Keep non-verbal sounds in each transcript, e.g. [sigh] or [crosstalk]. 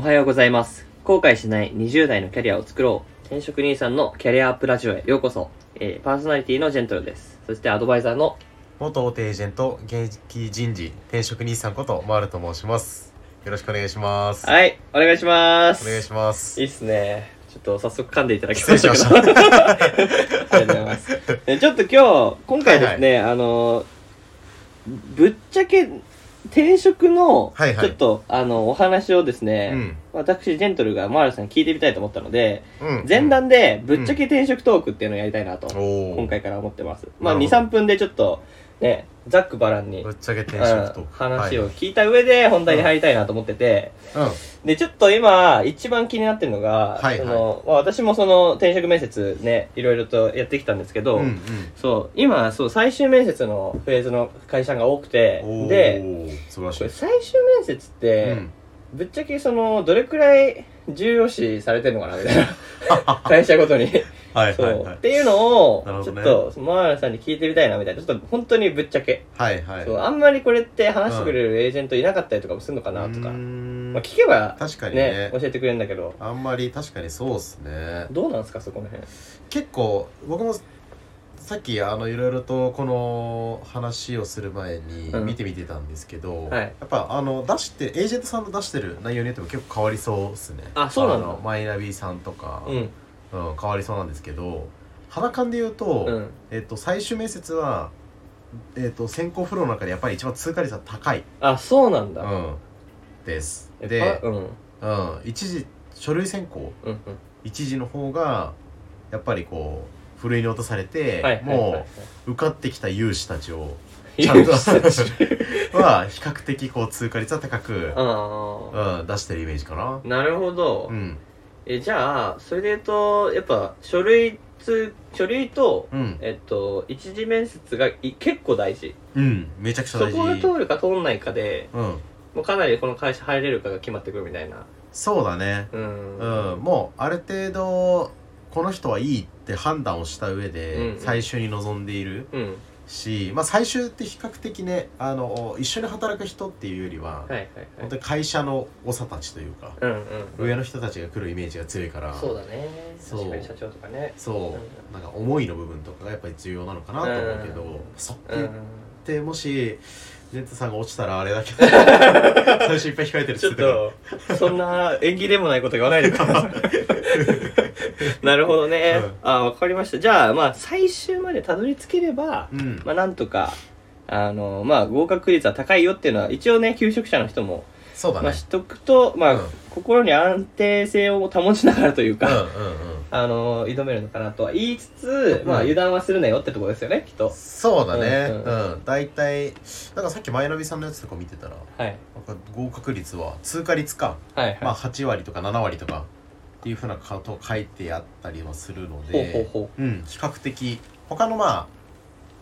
おはようございます。後悔しない20代のキャリアを作ろう。転職兄さんのキャリアアップラジオへようこそ。えーパーソナリティのジェントルです。そしてアドバイザーの、元大手エージェント現役人事転職兄さんことマールと申しますよろしくお願いしますはい、お願いします。お願いしますいいっすね。ちょっと早速噛んでいただきまししたまけど。し [laughs] たありがとうございます。えちょっと今日、今回ですね、あの、ぶっちゃけ転職の、はいはい。ちょっと、あの、お話をですね、うん。私、ジェントルがマールさんに聞いてみたいと思ったので、うん前段でぶっちゃけ転職トークっていうのをやりたいなと、おー。今回から思ってます。まあ、2、なるほど。3分でちょっと、ね、ざっくばらんに、ぶっちゃけ転うん職と話を聞いた上で本題に入りたいなと思ってて、はいで、ちょっと今、一番気になってるのが、はいはい。そのまあ、私もその転職面接ね、いろいろとやってきたんですけど、うんうん。うんそう、今、そう、最終面接のフェーズの会社が多くて、で、最終面接って、うん。ぶっちゃけその、どれくらい重要視されてんのかなみたいな。[laughs] 会社ごとに。はいはいはい。っていうのをなる、ほちょっと、マーラさんに聞いてみたいなみたいな。ちょっと本当にぶっちゃけ。はいはい。そう、あんまりこれって話してくれるエージェントいなかったりとかもするのかなとか。うーん。まあ聞けば、確かにね。教えてくれるんだけど、あんまり確かにそうっすね。どうなんですか、そこの辺。結構僕もさっきあのいろいろとこの話をする前にうん。見てみてたんですけど、はい。やっぱあの出してエージェントさんの出してる内容によっても結構変わりそうっすね。あそうなのマイナビさんとか、うん。うん変わりそうなんですけど肌感で言うと,、うん。えっと最終面接は、えっと選考フローの中でやっぱり一番通過率は高い、あ、そうなんだ。うん、ですえでパ、うん。うんうん、一時書類選考うん。一時の方がやっぱりこうふるいに落とされて、はいはいはいはいもう受かってきた有志たちを [laughs] いちゃんとは比較的こう通過率は高く、あうん、出してるイメージかなあ。なるほど。うんえ、じゃあ、それで言うと、やっぱ、書類つ、書類と、うんえっと、一次面接がい結構大事。うんめちゃくちゃそ大事こを通るか通んないかで、うんもうかなりこの会社入れるかが決まってくるみたいな。そうだねうん。うん、もうある程度この人はいいって判断をした上で最終に臨んでいるうん。し、まあ最終って比較的ねあの一緒に働く人っていうよりは、はいはいはい本当。に会社の長たちというか、うんうんうん。上の人たちが来るイメージが強いからそうだね。そう確かに社長とかね。そう、うんなんか思いの部分とかがやっぱり重要なのかなと思うけど、うんそっうん。てもしジェントさんが落ちたらあれだけど最初いっぱい控えてるっちょっつってたからと、そんな縁起でもないこと言わないでください。[laughs] [laughs] なるほどね。うん。あ、わかりました。じゃあ、まあ、最終までたどり着ければ、うん。まあ、なんとか、あの、まあ、合格率は高いよっていうのは、一応ね、求職者の人も、そうだね。まあ、しとくと、まあ、うん。心に安定性を保ちながらというか、うんうんうん。あの、挑めるのかなとは言いつつ、まあ、うん油断はするなよってところですよね、きっと。そうだね。ううんん、大体だからさっきマイナビさんのやつとか見てたらはい。なんか合格率は通過率か、はいはい。まあ8割とか7割とかっていうふうなことを書いてあったりはするのでほうん比較的他のまあ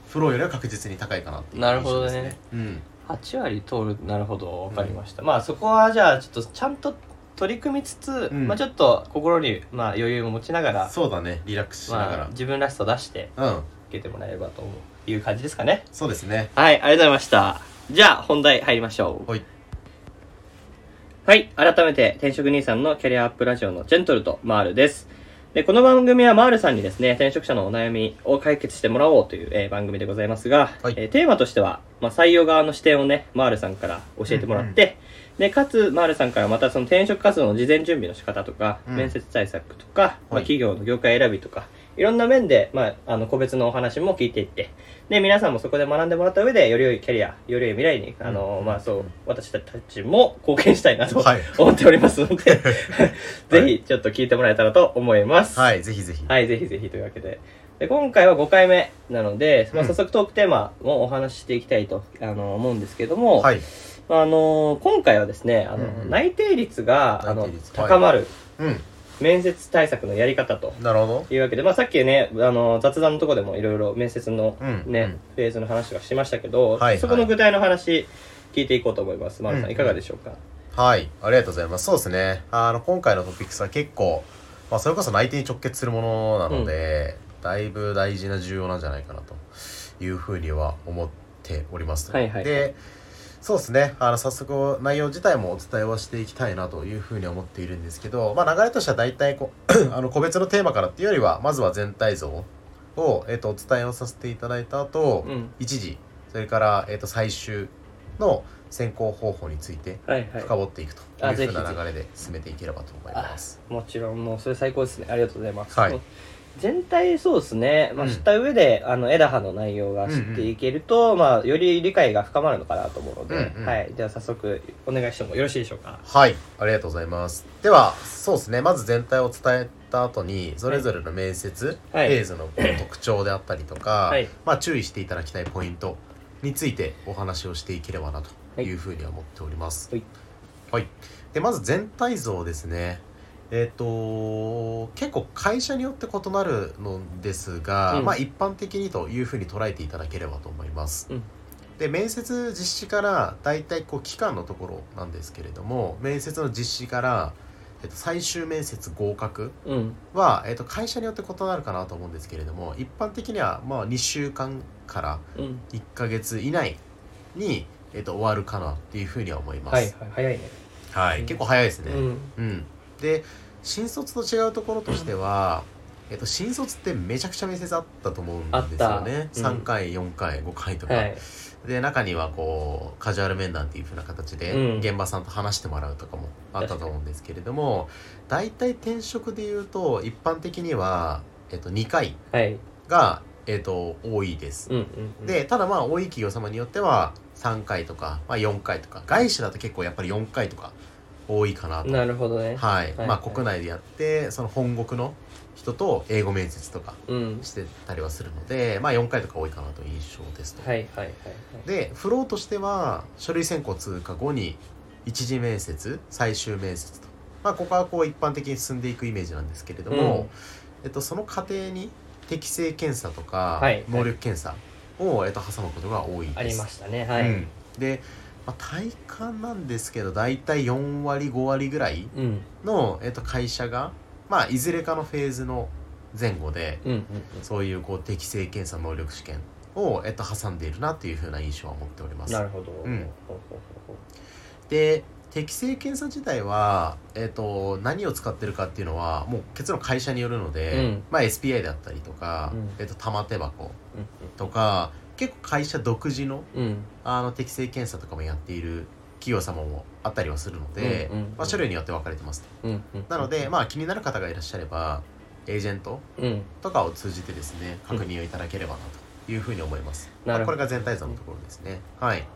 フローよりは確実に高いかなっていうなるほどね。うん。8割通るなるほどわかりました、まあそこはじゃあちょっとちゃんと取り組みつつ、うん。まあちょっと心にまあ余裕を持ちながらそうだね。リラックスしながまあ、自分らしさを出してら、うん。受けてもらえればと思ういう感じですかね。そうですね。はいありがとうございました。じゃあ本題入りましょう。はいはい。改めて転職兄さんのキャリアアップラジオのジェントルとマールです。でこの番組はマールさんにですね転職者のお悩みを解決してもらおうという、えー番組でございますが、はい。えーテーマとしては、まあ、採用側の視点をねマールさんから教えてもらって、でかつマールさんからまたその転職活動の事前準備の仕方とか、うん。面接対策とか、まあ、はい。企業の業界選びとかいろんな面で、まあ、あの個別のお話も聞いていってで皆さんもそこで学んでもらった上でより良いキャリアより良い未来にあの、うん。まあそう私たちも貢献したいなと、はい。[laughs] 思っておりますので [laughs] [laughs] ぜひちょっと聞いてもらえたらと思います。はいぜひぜひ。はい、ぜひぜひというわけで。で今回は5回目なので、まあ、うん。早速トークテーマもお話ししていきたいとあの思うんですけども、はい。あの今回はですねあの、うんうん。内定率があの内定率。はい。高まるうん面接対策のやり方となるほどいうわけで、まあ、さっきねあの雑談のところでもいろいろ面接の、うんねうんフェーズの話とかしましたけど、はいはいそこの具体の話聞いていこうと思います。マルさんいかがでしょうか、はい、ありがとうございます。そうですね。あの、今回のトピックスは結構、まあ、それこそ内定に直結するものなので、だいぶ大事な重要なんじゃないかなというふうには思っております。はいはいで、そうですね。あの早速内容自体もお伝えはしていきたいなというふうに思っているんですけど、まあ、流れとしては大体こう [clears throat] あの個別のテーマからっていうよりはまずは全体像を、えっとお伝えをさせていただいた後、うん。一時それから、えっと最終の選考方法についてはいはい。深掘っていくというふうな流れで進めていければと思います。もちろん。もうそれ最高ですね。ありがとうございます、はい全体そうですね、まあ、うん。知った上で、あの枝葉の内容が知っていけると、まあ、より理解が深まるのかなと思うので、うんうん。はい、では早速お願いしてもよろしいでしょうか。はい、ありがとうございます。では、そうですね、まず全体を伝えた後に、それぞれの面接、はい。フェーズの特徴であったりとか、はい。まあ注意していただきたいポイントについてお話をしていければなというふうには思っております。はい。はい。で、まず全体像ですね。えっ、と結構会社によって異なるのですが、うん。まあ一般的にというふうに捉えていただければと思います。うん。で面接実施から大体こう期間のところなんですけれども面接の実施から、えっと、最終面接合格うん。は、えっと、会社によって異なるかなと思うんですけれども一般的にはまあ2週間からうん。1ヶ月以内に、えっと、終わるかなっていうふうには思います。はいはい。早いね。はい。うん。結構早いですね。うん。うん、で新卒と違うところとしては、えっと、新卒ってめちゃくちゃ面接あったと思うんですよね、うん3回4回5回とか、はい。で中にはこうカジュアル面談っていう風な形でうん。現場さんと話してもらうとかもあったと思うんですけれども大体転職でいうと一般的には、えっと、2回はい。が、えっと、多いです、うんうんうん。でただまあ多い企業様によっては3回とか、まあ、4回とか。外資だと結構やっぱり4回とか多いかなと。なるほどね。はい、はいまあ国内でやってその本国の人と英語面接とかうん。してたりはするのでまあ4回とか多いかなという印象ですと、はいはいはいはい。でフローとしては書類選考通過後に一次面接最終面接と。まあここはこう一般的に進んでいくイメージなんですけれども、えっと、その過程に適性検査とかはい。能力検査を、えっと、挟むことが多いです。ありましたね。はい、うん。で、まあ、体感なんですけど大体4割5割ぐらいうん。の、えっと、会社が、まあ、いずれかのフェーズの前後でうんうんそういうこう適性検査能力試験を、えっと、挟んでいるなというふうな印象は持っております。うんなるほど、うん。で適性検査自体は、えっと、何を使ってるかっていうのはもう結論会社によるので、うん。まあ、SPI であったりとか、うん。えっと、玉手箱うとか結構会社独自のうん。うんあの適性検査とかもやっている企業様もあったりはするので、うんうんうん。まあ、種類によって分かれてますうんうんなので、まあ、気になる方がいらっしゃればエージェントうん。とかを通じてですね確認をいただければなというふうに思います、なるほど。まあこれが全体像のところですね。はい。わ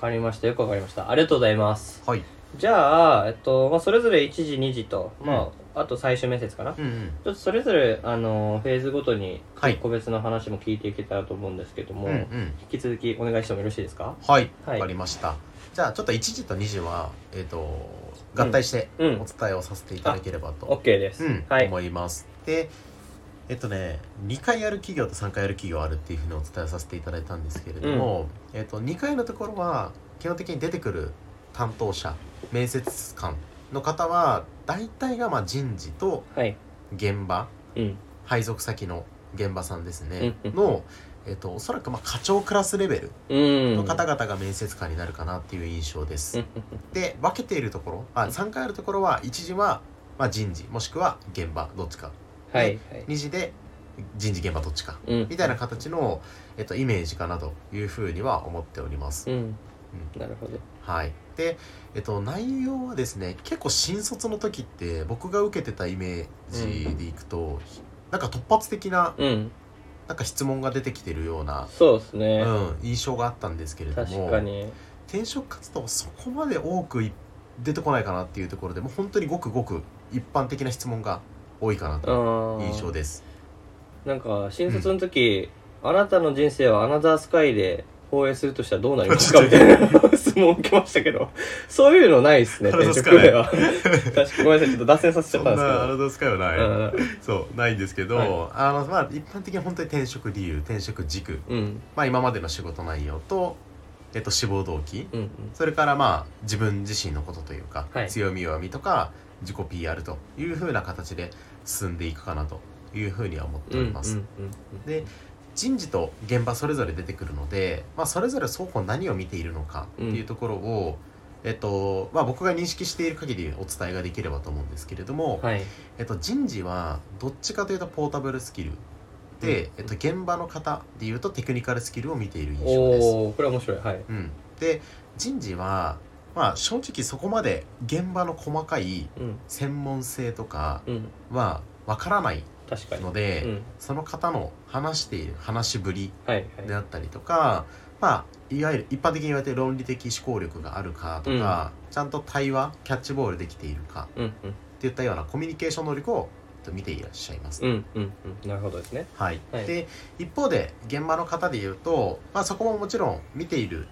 かりました。よくわかりました。ありがとうございます。はい。じゃあ、えっとまあ、それぞれ1時2時と、まあ、あと最終面接かな、うんうん。ちょっとそれぞれあのフェーズごとにはい。個別の話も聞いていけたらと思うんですけども、うんうん。引き続きお願いしてもよろしいですか？はい。はい。わかりました。じゃあちょっと1時と2時はえっ、と合体しておうん。伝えをさせていただければと、OK です、うんはい。思います。でえっとね2回やる企業と3回やる企業あるっていうふうにお伝えさせていただいたんですけれども、えっと2回のところは基本的に出てくる担当者面接官の方は大体がまあ人事とはい。現場うん。配属先の現場さんですね、うんうん。の、えっと、おそらくまあ課長クラスレベルうん。の方々が面接官になるかなっていう印象です、うん。で分けているところあ3回あるところは1時はまあ人事もしくは現場どっちか。はいはい。2時で人事現場どっちか。うん。みたいな形の、えっと、イメージかなというふうには思っております、うん。なるほど。はいで、えっと、内容はですね結構新卒の時って僕が受けてたイメージでいくと、なんか突発的なうん。なんか質問が出てきてるような、そうですね、うん、印象があったんですけれども確かに。転職活動はそこまで多くい出てこないかなっていうところでもう本当にごくごく一般的な質問が多いかなあというー。印象です。なんか新卒の時、あなたの人生はアナザースカイで放映するとしたらどうなりますか？[laughs] みたいな質問を受けましたけど。そういうのないですね転職では。確かごめんなさいちょっと脱線させちゃったんですけど。なアナザースカイはない、うん。そうないんですけど、はい。あのまあ一般的に本当に転職理由転職軸、うん。まあ、今までの仕事内容と、えっと、志望動機。うんうん。それからまあ自分自身のことというか、はい。強み弱みとか自己 PR というふうな形で進んでいくかなというふうには思っております。うんうんうん。で人事と現場それぞれ出てくるので、まあ、それぞれ双方何を見ているのかっていうところを、えっとまあ、僕が認識している限りお伝えができればと思うんですけれども、はい。えっと、人事はどっちかというとポータブルスキルで、うん。えっと、現場の方でいうとテクニカルスキルを見ている印象です。これは面白い。はい。うん、で人事は、まあ、正直そこまで現場の細かいうん。専門性とかうん。はわからないので、うん。その方の話している話しぶりはいはい。であったりとか、まあいわゆる一般的に言われてる論理的思考力があるかとか、ちゃんと対話キャッチボールできているかうんっていったようなコミュニケーション能力を見ていらっしゃいます。うんうんうんうん。なるほどですね。はい、はい。で一方で現場の方で言うと、まあ、そこももちろん見ている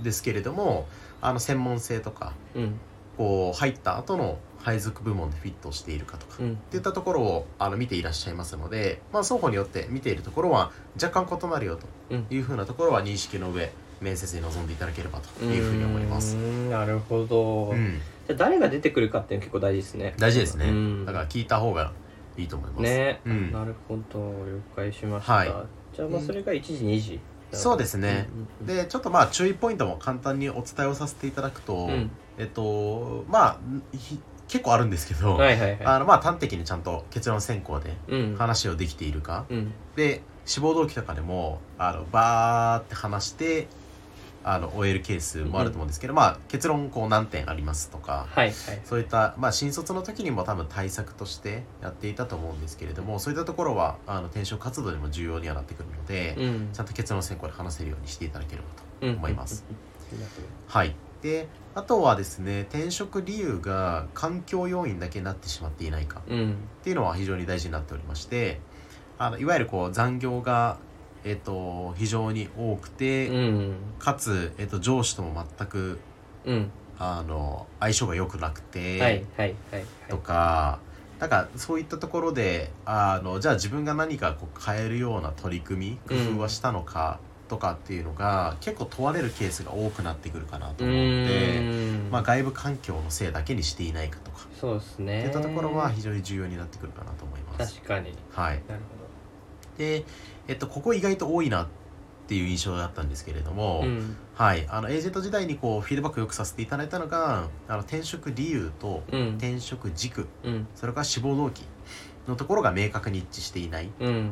んですけれどもあの専門性とかうん。こう入った後の配属部門でフィットしているかとか、っうん。ていったところをあの見ていらっしゃいますので、まあ、双方によって見ているところは若干異なるよというふうなところは認識の上面接に臨んでいただければというふうに思います。なるほど、うん、じゃあ誰が出てくるかっていうの結構大事ですね。大事ですね、うん。だから聞いた方がいいと思います。ね、うん。なるほど。了解しました、はい。じゃあまあそれが1時2時。そうですね、うん。でちょっとまあ注意ポイントも簡単にお伝えをさせていただくと、うん。えっとまあひ結構あるんですけど、はいはいはい。あのまあ端的にちゃんと結論選考でうん。話をできているか、うん。で志望動機とかでもあのバーって話してあの終えるケースもあると思うんですけど、まあ結論こう何点ありますとかはいはい。そういった、まあ、新卒の時にも多分対策としてやっていたと思うんですけれどもそういったところはあの転職活動でも重要にはなってくるので、うん。ちゃんと結論選考で話せるようにしていただければとうん思います。うん。うん。うん。はいであとはですね転職理由が環境要因だけになってしまっていないかうん。っていうのは非常に大事になっておりましてあのいわゆるこう残業が、えっと非常に多くて、うん。かつ、えっと上司とも全くうん。あの相性が良くなくて、とかなんかそういったところであのじゃあ自分が何かこう変えるような取り組み工夫はしたのかとかっていうのが、結構問われるケースが多くなってくるかなとう思うので。ーん。まあ、外部環境のせいだけにしていないかとか、そうですね。っていったところは非常に重要になってくるかなと思います。確かに。はい、なるで、えっと、ここ意外と多いなっていう印象だったんですけれども、ほどうん。はい、あのエージェント時代にこうフィードバックよくさせていただいたのがあの転職理由とうん。転職軸うん。それから志望動機のところが明確に一致していない、うん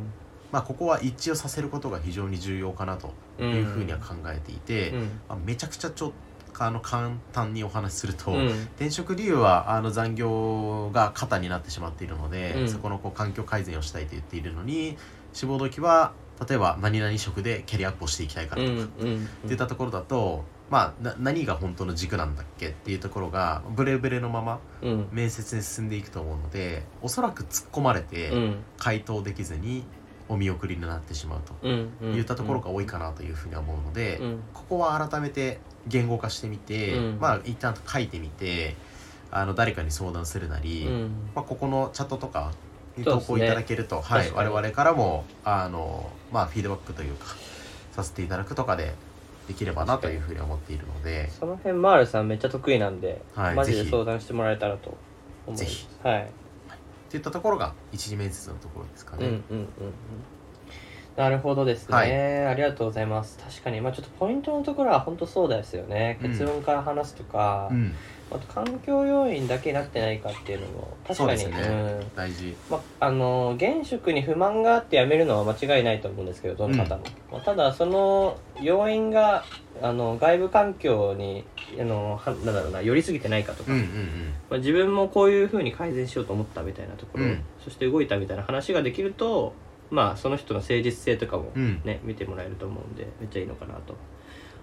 まあ、ここは一致をさせることが非常に重要かなというふうには考えていて、うん。まあ、めちゃくちゃちょあの簡単にお話しすると、うん。転職理由はあの残業が過多になってしまっているので、うん。そこのこう環境改善をしたいと言っているのに志望動機は例えば何々職でキャリアアップをしていきたいからとか、ってうんいったところだと、まあな何が本当の軸なんだっけっていうところがブレブレのままうん。面接に進んでいくと思うのでおそらく突っ込まれてうん。回答できずにお見送りになってしまうといったところが多いかなというふうには思うので、うん。ここは改めて言語化してみて、うん。まあ一旦書いてみてあの誰かに相談するなり、うん。まあ、ここのチャットとかに投稿いただけると、はい、我々からもあの、まあ、フィードバックというかさせていただくとかでできればなというふうに思っているので、その辺マールさんめっちゃ得意なんで、はいマジでぜひ。相談してもらえたらと思いますぜひ。はいっていったところが一次面接のところですかね。うんうんうんうん。なるほどですね、はい。ありがとうございます。確かに。まあちょっとポイントのところは本当そうですよね。うん。結論から話すとか、うんあと環境要因だけになってないかっていうのも確かに。そうですね。大事。まあ、あの現職に不満があって辞めるのは間違いないと思うんですけどどの方も、まあただその要因があの外部環境にあのはなんだろうな寄りすぎてないかとか、うんうんうん。まあ、自分もこういうふうに改善しようと思ったみたいなところ、うん。そして動いたみたいな話ができるとまあその人の誠実性とかもうん。ね、見てもらえると思うんでめっちゃいいのかなと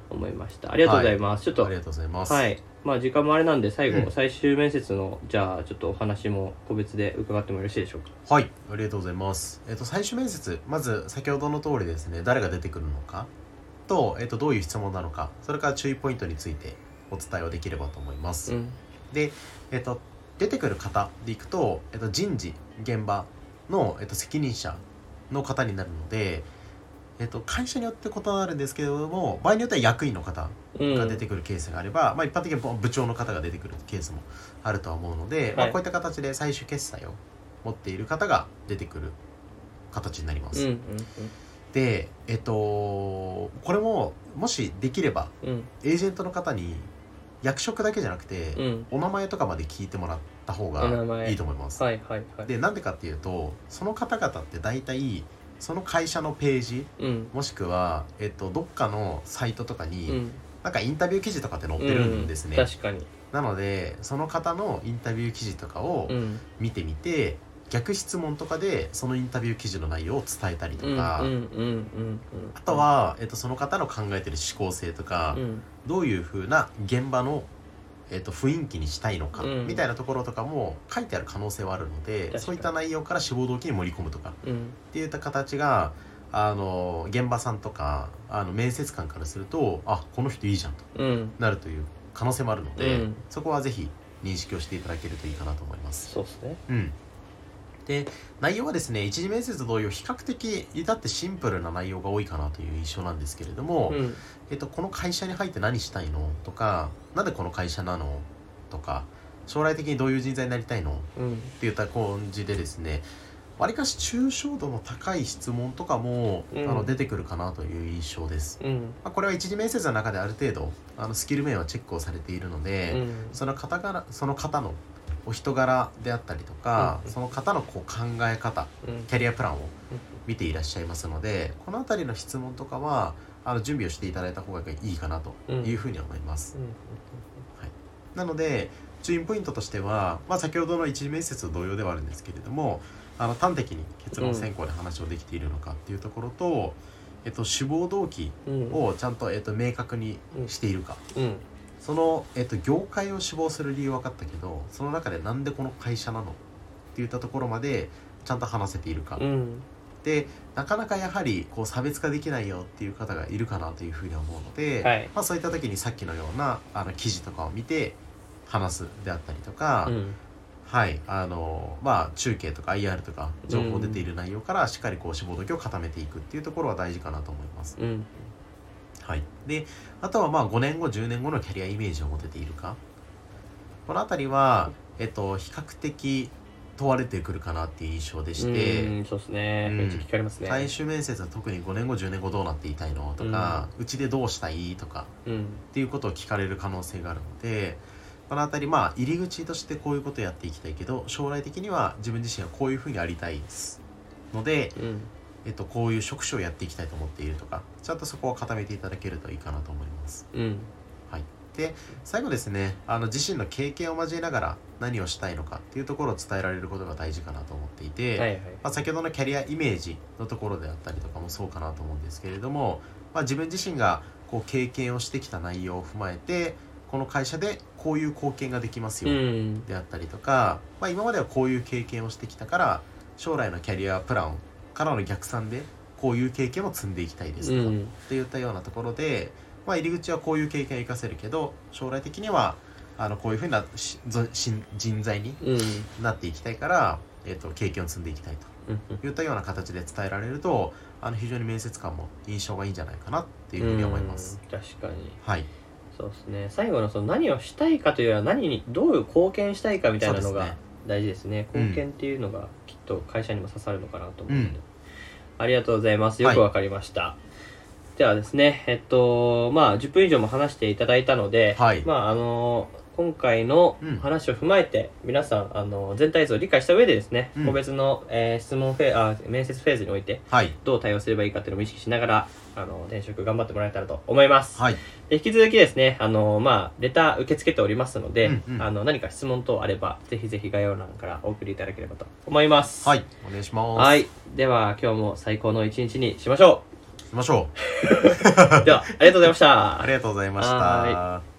思いました。ありがとうございます、ちょっとありがとうございます。はい。まあ時間もあれなんで最後、うん。最終面接のじゃあちょっとお話も個別で伺ってもよろしいでしょうか？はい、ありがとうございます。えっ、と、最終面接、まず先ほどの通りですね、誰が出てくるのか？と、えっ、と、どういう質問なのか、それから注意ポイントについてお伝えをできればと思います。うん。で、えっ、と、出てくる方でいくと、えっ、と、人事、現場の、えっと責任者の方になるので、えっと、会社によって異なるんですけれども場合によっては役員の方うん。が出てくるケースがあれば、まあ、一般的に部長の方が出てくるケースもあるとは思うので、まあ、はいこういった形で最終決済を持っている方が出てくる形になります。うんうんでえっとこれももしできればうん。エージェントの方に役職だけじゃなくて、うん。お名前とかまで聞いてもらった方が前。いいと思います、はいはいはい。でなんでかっていうとその方々って大体その会社のページうん。もしくは、えっと、どっかのサイトとかに、うん。なんかインタビュー記事とかって載ってるんですね、うん確かに。なのでその方のインタビュー記事とかをうん。見てみて、逆質問とかでそのインタビュー記事の内容を伝えたりとか、あとは、えっと、その方の考えてる思考性とか、うん。どういう風な現場の、えっと、雰囲気にしたいのか、うん。みたいなところとかも書いてある可能性はあるのでそういった内容から志望動機に盛り込むとかうん。っていった形があの現場さんとかあの面接官からするとあこの人いいじゃんとうん。なるという可能性もあるので、うん。そこはぜひ認識をしていただけるといいかなと思います。そうですね。うんで内容はですね一次面接同様比較的至ってシンプルな内容が多いかなという印象なんですけれども、うん。えっと、この会社に入って何したいの？とかなんでこの会社なの？とか将来的にどういう人材になりたいの？うん。っていった感じでですねわりかし抽象度の高い質問とかも、うん。あの出てくるかなという印象です、うん。まあ、これは一次面接の中である程度あのスキル面はチェックをされているので、うん。その方柄その方のお人柄であったりとか、うんその方のこう考え方うん。キャリアプランを見ていらっしゃいますのでこの辺りの質問とかはあの準備をしていただいた方がいいかなというふうに思います、なので注意ポイントとしては、まあ、先ほどの一次面接と同様ではあるんですけれどもあの端的に結論選考で話をできているのかっていうところと、えっと、志望動機うん。をちゃんと、えっと、明確にしているか、うんその、えっと、業界を志望する理由は分かったけどその中でなんでこの会社なのっていったところまでちゃんと話せているか、うん。でなかなかやはりこう差別化できないよっていう方がいるかなというふうに思うので、はい。まあ、そういった時にさっきのようなあの記事とかを見て話すであったりとか、うん。はいあのまあ中継とか IR とか情報出ている内容からしっかりこう志望動機を固めていくっていうところは大事かなと思います。うんはい、であとはまあ5年後10年後のキャリアイメージを持てているか。この辺りは、えっと、比較的問われてくるかなっていう印象でして、うんそうですね。うん。めっちゃ聞かれますね。最終面接は特に5年後10年後どうなっていたいのとかうち、でどうしたいとかうん。っていうことを聞かれる可能性があるのでこの辺りまあ入り口としてこういうことをやっていきたいけど将来的には自分自身はこういうふうにありたいです。ので、うんえっと、こういう職種をやっていきたいと思っているとかちゃんとそこを固めていただけるといいかなと思います。うん。はい、で最後ですねあの自身の経験を交えながら何をしたいのかっていうところを伝えられることが大事かなと思っていて、はいはいまあ、先ほどのキャリアイメージのところであったりとかもそうかなと思うんですけれども、まあ、自分自身がこう経験をしてきた内容を踏まえてこの会社でこういう貢献ができますうよん。であったりとか、まあ、今まではこういう経験をしてきたから将来のキャリアプランからの逆算でこういう経験を積んでいきたいですとか、うん。っていったようなところで、まあ、入り口はこういう経験を生かせるけど将来的にはあのこういうふうなしぞし人材にうん。なっていきたいから、えー、と経験を積んでいきたいうん。といったような形で伝えられるとあの非常に面接官も印象がいいんじゃないかなっていうふうに思います。うん。確かに。はい、そうですね。最後のその何をしたいかというよりは何にどういう貢献したいかみたいなのがね大事ですね。うん。貢献っていうのがきっと会社にも刺さるのかなと思うので、うん。ありがとうございます。よくわかりました、ではですねえっとまあ10分以上も話していただいたので、はい。まああの今回のうん話を踏まえて、皆さんあの全体像を理解した上でですね、うん個別の、えー質問フェあ面接フェーズにおいてはいどう対応すればいいかっていうのも意識しながらあの転職頑張ってもらえたらと思います、はいで引き続きですね、あの、まあ、レター受け付けておりますので、うんうんあの、何か質問等あれば、ぜひぜひ概要欄からお送りいただければと思います。はいお願いします。はい。では、今日も最高の一日にしましょ行きましょう。う。[laughs] では、ありがとうございました。ありがとうございましはた。